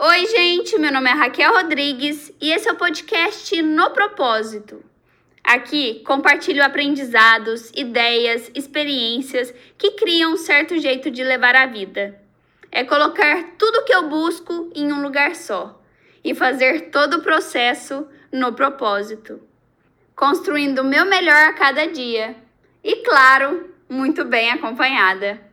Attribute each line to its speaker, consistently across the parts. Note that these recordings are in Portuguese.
Speaker 1: Oi, gente, meu nome é Raquel Rodrigues e esse é o podcast No Propósito. Aqui compartilho aprendizados, ideias, experiências que criam um certo jeito de levar a vida. É colocar tudo que eu busco em um lugar só e fazer todo o processo no propósito, construindo o meu melhor a cada dia e, claro, muito bem acompanhada.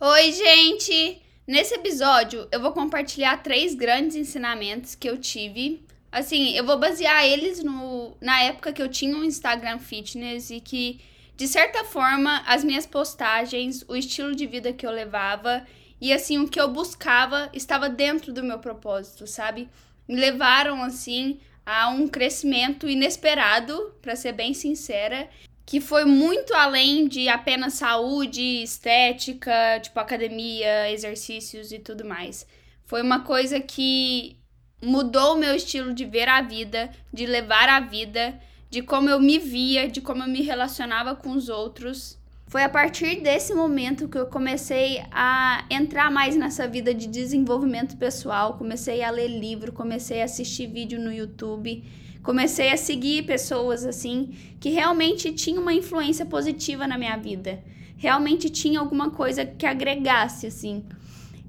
Speaker 1: Oi, gente! Nesse episódio eu vou compartilhar três grandes ensinamentos que eu tive. Assim, eu vou basear eles no, na época que eu tinha um Instagram fitness e que, de certa forma, as minhas postagens, o estilo de vida que eu levava e assim o que eu buscava estava dentro do meu propósito, sabe? Me levaram assim a um crescimento inesperado, para ser bem sincera, que foi muito além de apenas saúde, estética, tipo academia, exercícios e tudo mais. Foi uma coisa que mudou o meu estilo de ver a vida, de levar a vida, de como eu me via, de como eu me relacionava com os outros. Foi a partir desse momento que eu comecei a entrar mais nessa vida de desenvolvimento pessoal, comecei a ler livro, comecei a assistir vídeo no YouTube comecei a seguir pessoas assim que realmente tinham uma influência positiva na minha vida. Realmente tinha alguma coisa que agregasse assim.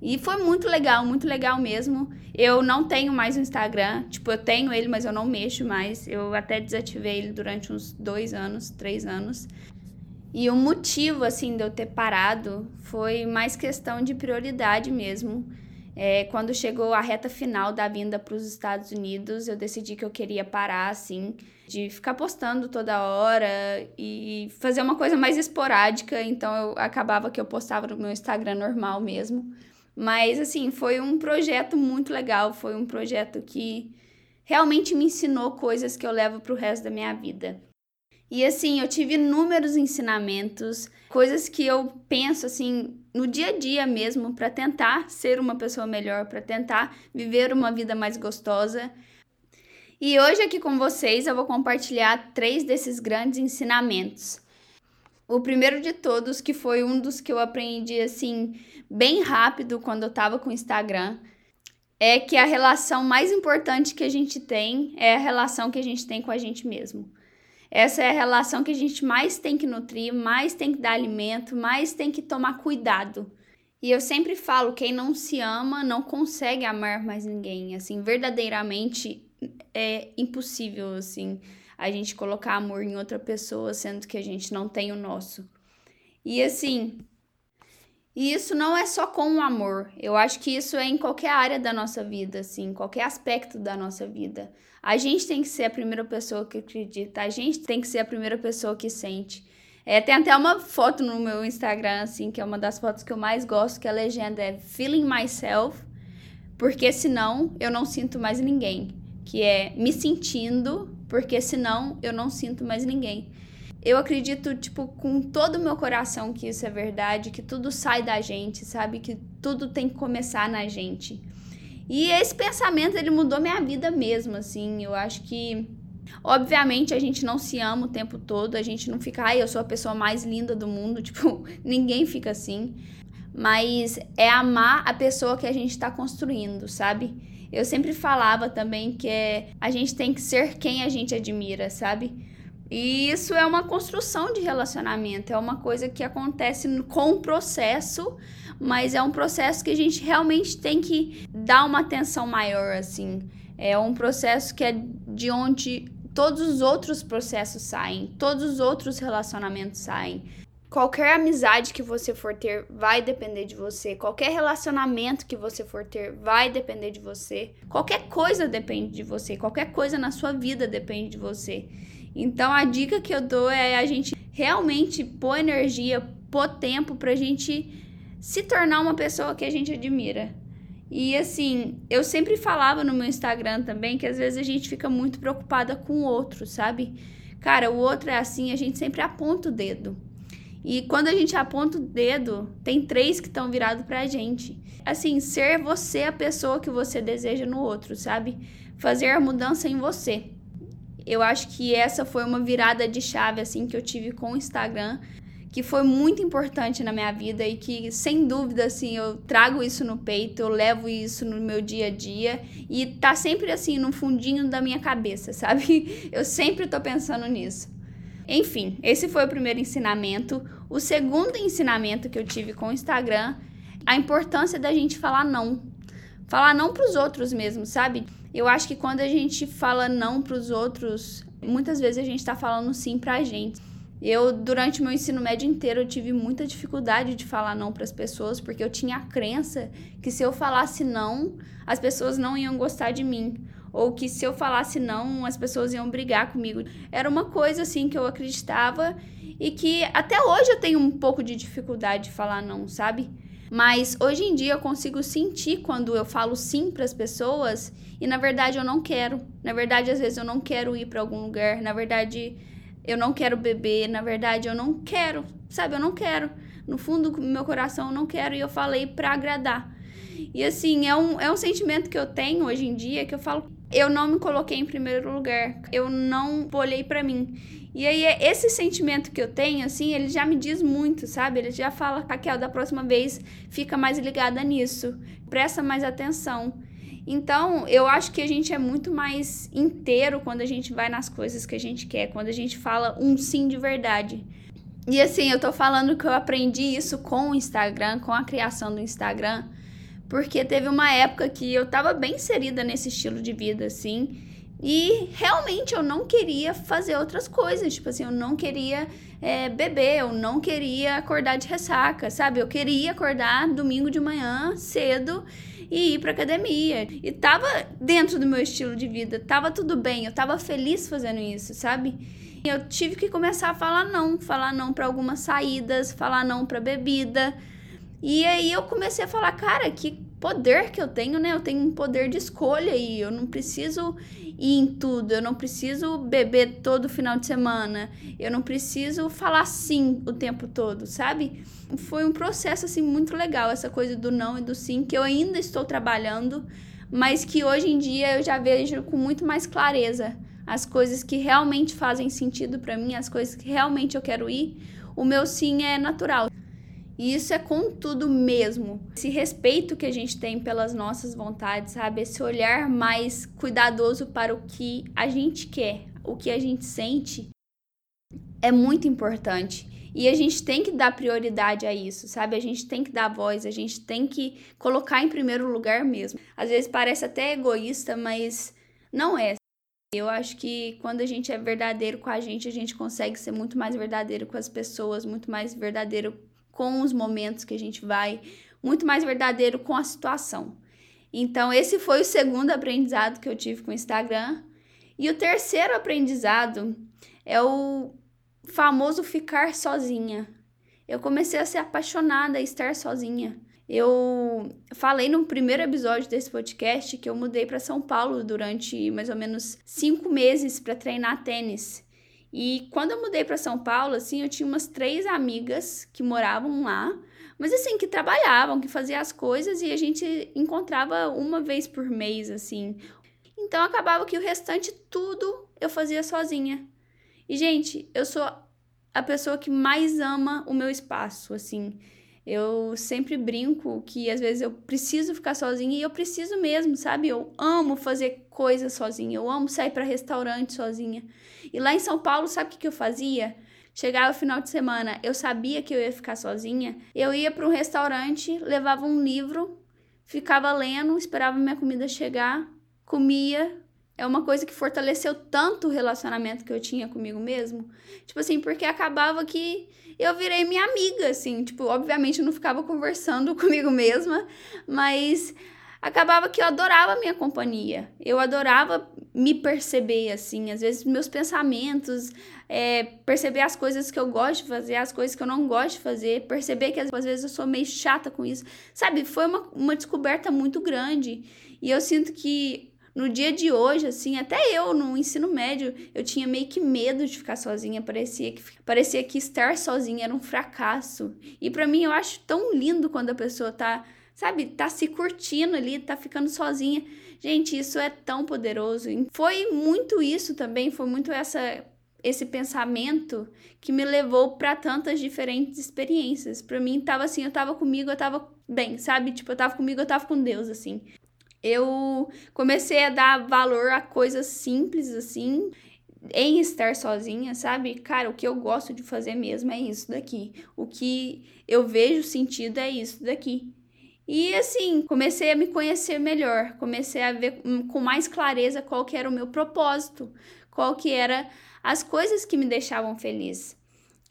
Speaker 1: E foi muito legal, muito legal mesmo. Eu não tenho mais o Instagram. Tipo, eu tenho ele, mas eu não mexo mais. Eu até desativei ele durante uns dois anos, três anos. E o motivo, assim, de eu ter parado foi mais questão de prioridade mesmo. É, quando chegou a reta final da vinda para os Estados Unidos, eu decidi que eu queria parar, assim, de ficar postando toda hora e fazer uma coisa mais esporádica. Então, eu acabava que eu postava no meu Instagram normal mesmo. Mas, assim, foi um projeto muito legal. Foi um projeto que realmente me ensinou coisas que eu levo para o resto da minha vida. E assim, eu tive inúmeros ensinamentos, coisas que eu penso assim no dia a dia mesmo para tentar ser uma pessoa melhor, para tentar viver uma vida mais gostosa. E hoje aqui com vocês eu vou compartilhar três desses grandes ensinamentos. O primeiro de todos, que foi um dos que eu aprendi assim bem rápido quando eu tava com o Instagram, é que a relação mais importante que a gente tem é a relação que a gente tem com a gente mesmo. Essa é a relação que a gente mais tem que nutrir, mais tem que dar alimento, mais tem que tomar cuidado. E eu sempre falo, quem não se ama não consegue amar mais ninguém, assim, verdadeiramente é impossível assim a gente colocar amor em outra pessoa sendo que a gente não tem o nosso. E assim, e isso não é só com o amor. Eu acho que isso é em qualquer área da nossa vida, assim, qualquer aspecto da nossa vida. A gente tem que ser a primeira pessoa que acredita, a gente tem que ser a primeira pessoa que sente. É, tem até uma foto no meu Instagram, assim, que é uma das fotos que eu mais gosto, que a legenda é Feeling Myself, porque senão eu não sinto mais ninguém. Que é me sentindo, porque senão eu não sinto mais ninguém. Eu acredito, tipo, com todo o meu coração que isso é verdade, que tudo sai da gente, sabe? Que tudo tem que começar na gente. E esse pensamento, ele mudou minha vida mesmo, assim. Eu acho que, obviamente, a gente não se ama o tempo todo, a gente não fica, ai, eu sou a pessoa mais linda do mundo, tipo, ninguém fica assim. Mas é amar a pessoa que a gente tá construindo, sabe? Eu sempre falava também que é, a gente tem que ser quem a gente admira, sabe? E isso é uma construção de relacionamento, é uma coisa que acontece com o processo, mas é um processo que a gente realmente tem que dar uma atenção maior, assim. É um processo que é de onde todos os outros processos saem, todos os outros relacionamentos saem. Qualquer amizade que você for ter vai depender de você. Qualquer relacionamento que você for ter vai depender de você. Qualquer coisa depende de você. Qualquer coisa na sua vida depende de você. Então a dica que eu dou é a gente realmente pôr energia, pôr tempo pra gente se tornar uma pessoa que a gente admira. E assim, eu sempre falava no meu Instagram também que às vezes a gente fica muito preocupada com o outro, sabe? Cara, o outro é assim, a gente sempre aponta o dedo. E quando a gente aponta o dedo, tem três que estão virados pra gente. Assim, ser você a pessoa que você deseja no outro, sabe? Fazer a mudança em você. Eu acho que essa foi uma virada de chave assim que eu tive com o Instagram que foi muito importante na minha vida e que, sem dúvida, assim, eu trago isso no peito, eu levo isso no meu dia a dia e tá sempre assim no fundinho da minha cabeça, sabe? Eu sempre tô pensando nisso. Enfim, esse foi o primeiro ensinamento. O segundo ensinamento que eu tive com o Instagram, a importância da gente falar não. Falar não para os outros mesmo, sabe? Eu acho que quando a gente fala não para os outros, muitas vezes a gente tá falando sim pra gente. Eu, durante meu ensino médio inteiro, eu tive muita dificuldade de falar não para as pessoas, porque eu tinha a crença que se eu falasse não, as pessoas não iam gostar de mim. Ou que se eu falasse não, as pessoas iam brigar comigo. Era uma coisa assim que eu acreditava e que até hoje eu tenho um pouco de dificuldade de falar não, sabe? Mas hoje em dia eu consigo sentir quando eu falo sim para as pessoas e na verdade eu não quero. Na verdade, às vezes eu não quero ir para algum lugar. Na verdade, eu não quero beber, na verdade eu não quero, sabe? Eu não quero. No fundo do meu coração eu não quero e eu falei para agradar. E assim, é um, é um sentimento que eu tenho hoje em dia que eu falo, eu não me coloquei em primeiro lugar, eu não olhei para mim. E aí, esse sentimento que eu tenho, assim, ele já me diz muito, sabe? Ele já fala, Raquel, da próxima vez fica mais ligada nisso, presta mais atenção. Então, eu acho que a gente é muito mais inteiro quando a gente vai nas coisas que a gente quer, quando a gente fala um sim de verdade. E assim, eu tô falando que eu aprendi isso com o Instagram, com a criação do Instagram, porque teve uma época que eu tava bem inserida nesse estilo de vida, assim, e realmente eu não queria fazer outras coisas, tipo assim, eu não queria é, beber, eu não queria acordar de ressaca, sabe? Eu queria acordar domingo de manhã cedo e ir pra academia. E tava dentro do meu estilo de vida, tava tudo bem, eu tava feliz fazendo isso, sabe? Eu tive que começar a falar não, falar não para algumas saídas, falar não para bebida. E aí eu comecei a falar, cara, que poder que eu tenho, né? Eu tenho um poder de escolha e eu não preciso ir em tudo, eu não preciso beber todo final de semana, eu não preciso falar sim o tempo todo, sabe? Foi um processo assim muito legal essa coisa do não e do sim que eu ainda estou trabalhando, mas que hoje em dia eu já vejo com muito mais clareza as coisas que realmente fazem sentido para mim, as coisas que realmente eu quero ir. O meu sim é natural. E isso é com tudo mesmo. Esse respeito que a gente tem pelas nossas vontades, sabe? Esse olhar mais cuidadoso para o que a gente quer, o que a gente sente, é muito importante. E a gente tem que dar prioridade a isso, sabe? A gente tem que dar voz, a gente tem que colocar em primeiro lugar mesmo. Às vezes parece até egoísta, mas não é. Eu acho que quando a gente é verdadeiro com a gente, a gente consegue ser muito mais verdadeiro com as pessoas, muito mais verdadeiro com os momentos que a gente vai, muito mais verdadeiro com a situação. Então, esse foi o segundo aprendizado que eu tive com o Instagram. E o terceiro aprendizado é o famoso ficar sozinha. Eu comecei a ser apaixonada a estar sozinha. Eu falei no primeiro episódio desse podcast que eu mudei para São Paulo durante mais ou menos cinco meses para treinar tênis. E quando eu mudei para São Paulo, assim, eu tinha umas três amigas que moravam lá, mas assim, que trabalhavam, que faziam as coisas e a gente encontrava uma vez por mês, assim. Então acabava que o restante tudo eu fazia sozinha. E, gente, eu sou a pessoa que mais ama o meu espaço, assim. Eu sempre brinco que às vezes eu preciso ficar sozinha e eu preciso mesmo, sabe? Eu amo fazer coisas sozinha, eu amo sair para restaurante sozinha. E lá em São Paulo, sabe o que, que eu fazia? Chegava o final de semana, eu sabia que eu ia ficar sozinha, eu ia para um restaurante, levava um livro, ficava lendo, esperava minha comida chegar, comia, é uma coisa que fortaleceu tanto o relacionamento que eu tinha comigo mesmo. Tipo assim, porque acabava que eu virei minha amiga, assim. Tipo, obviamente eu não ficava conversando comigo mesma, mas acabava que eu adorava a minha companhia. Eu adorava me perceber, assim, às vezes meus pensamentos, é, perceber as coisas que eu gosto de fazer, as coisas que eu não gosto de fazer, perceber que às vezes eu sou meio chata com isso, sabe? Foi uma, uma descoberta muito grande. E eu sinto que no dia de hoje, assim, até eu no ensino médio, eu tinha meio que medo de ficar sozinha, parecia que parecia que estar sozinha era um fracasso. E para mim eu acho tão lindo quando a pessoa tá, sabe, tá se curtindo ali, tá ficando sozinha. Gente, isso é tão poderoso. Foi muito isso também, foi muito essa esse pensamento que me levou para tantas diferentes experiências. Para mim tava assim, eu tava comigo, eu tava bem, sabe? Tipo, eu tava comigo, eu tava com Deus assim. Eu comecei a dar valor a coisas simples assim, em estar sozinha, sabe? Cara, o que eu gosto de fazer mesmo é isso daqui. O que eu vejo sentido é isso daqui. E assim, comecei a me conhecer melhor, comecei a ver com mais clareza qual que era o meu propósito, qual que era as coisas que me deixavam feliz.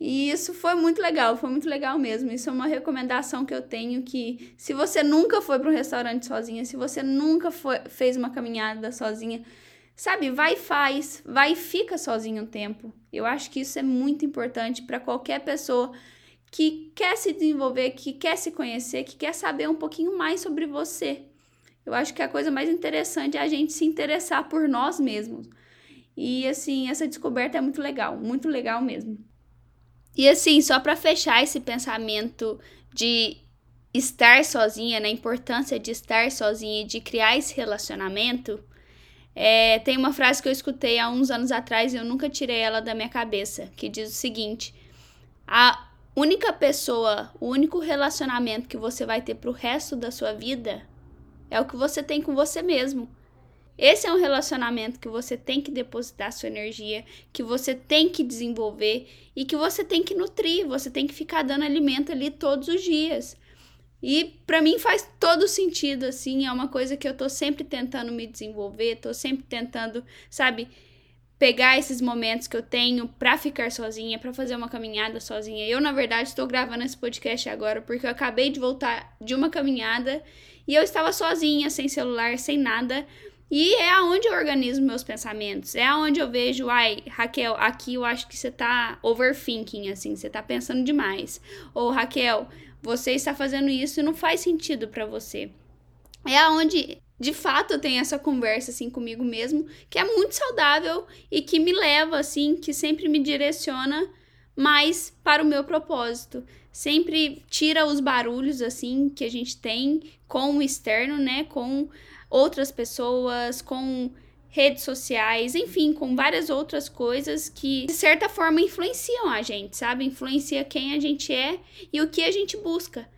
Speaker 1: E isso foi muito legal, foi muito legal mesmo. Isso é uma recomendação que eu tenho que se você nunca foi para um restaurante sozinha, se você nunca foi, fez uma caminhada sozinha, sabe, vai e faz, vai e fica sozinho um tempo. Eu acho que isso é muito importante para qualquer pessoa que quer se desenvolver, que quer se conhecer, que quer saber um pouquinho mais sobre você. Eu acho que a coisa mais interessante é a gente se interessar por nós mesmos. E assim, essa descoberta é muito legal, muito legal mesmo. E assim, só para fechar esse pensamento de estar sozinha, na né, importância de estar sozinha e de criar esse relacionamento, é, tem uma frase que eu escutei há uns anos atrás e eu nunca tirei ela da minha cabeça, que diz o seguinte: a única pessoa, o único relacionamento que você vai ter pro resto da sua vida é o que você tem com você mesmo. Esse é um relacionamento que você tem que depositar sua energia, que você tem que desenvolver e que você tem que nutrir, você tem que ficar dando alimento ali todos os dias. E para mim faz todo sentido assim, é uma coisa que eu tô sempre tentando me desenvolver, tô sempre tentando, sabe, pegar esses momentos que eu tenho para ficar sozinha, para fazer uma caminhada sozinha. Eu, na verdade, estou gravando esse podcast agora porque eu acabei de voltar de uma caminhada e eu estava sozinha, sem celular, sem nada. E é aonde eu organizo meus pensamentos. É aonde eu vejo, ai, Raquel, aqui eu acho que você tá overthinking, assim, você tá pensando demais. Ou, Raquel, você está fazendo isso e não faz sentido para você. É aonde de fato eu tenho essa conversa assim comigo mesmo, que é muito saudável e que me leva assim, que sempre me direciona mais para o meu propósito. Sempre tira os barulhos assim que a gente tem com o externo, né, com outras pessoas, com redes sociais, enfim, com várias outras coisas que de certa forma influenciam a gente, sabe? Influencia quem a gente é e o que a gente busca.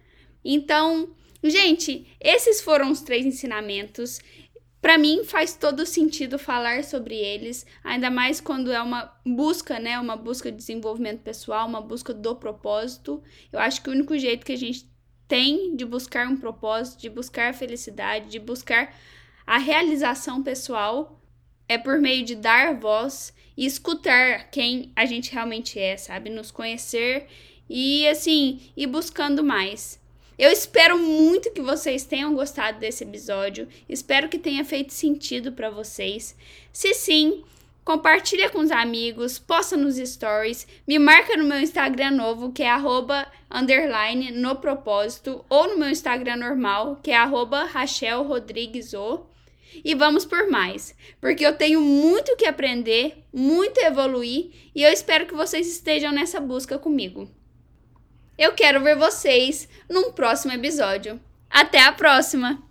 Speaker 1: Então, Gente, esses foram os três ensinamentos. Para mim faz todo sentido falar sobre eles, ainda mais quando é uma busca, né, uma busca de desenvolvimento pessoal, uma busca do propósito. Eu acho que o único jeito que a gente tem de buscar um propósito, de buscar felicidade, de buscar a realização pessoal é por meio de dar voz e escutar quem a gente realmente é, sabe? Nos conhecer e assim, ir buscando mais. Eu espero muito que vocês tenham gostado desse episódio. Espero que tenha feito sentido para vocês. Se sim, compartilha com os amigos, posta nos stories, me marca no meu Instagram novo, que é arroba, underline, no propósito, ou no meu Instagram normal, que é arroba, Rachel Rodrigues o. E vamos por mais, porque eu tenho muito que aprender, muito evoluir, e eu espero que vocês estejam nessa busca comigo. Eu quero ver vocês num próximo episódio. Até a próxima!